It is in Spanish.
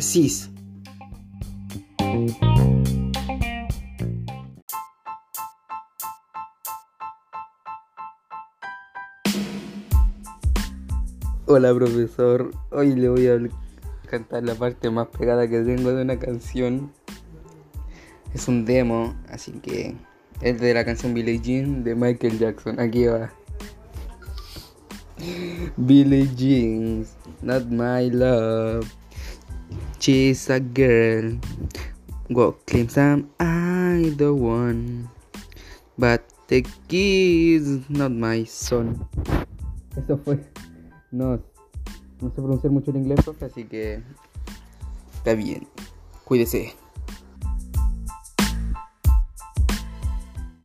Cis. Hola profesor, hoy le voy a cantar la parte más pegada que tengo de una canción. Es un demo, así que es de la canción Billie Jean de Michael Jackson. Aquí va. Billie Jean, not my love. She's a girl. What claims I'm I the one. But the is not my son. Eso fue. No, no sé pronunciar mucho el inglés, profe, así que está bien. Cuídese.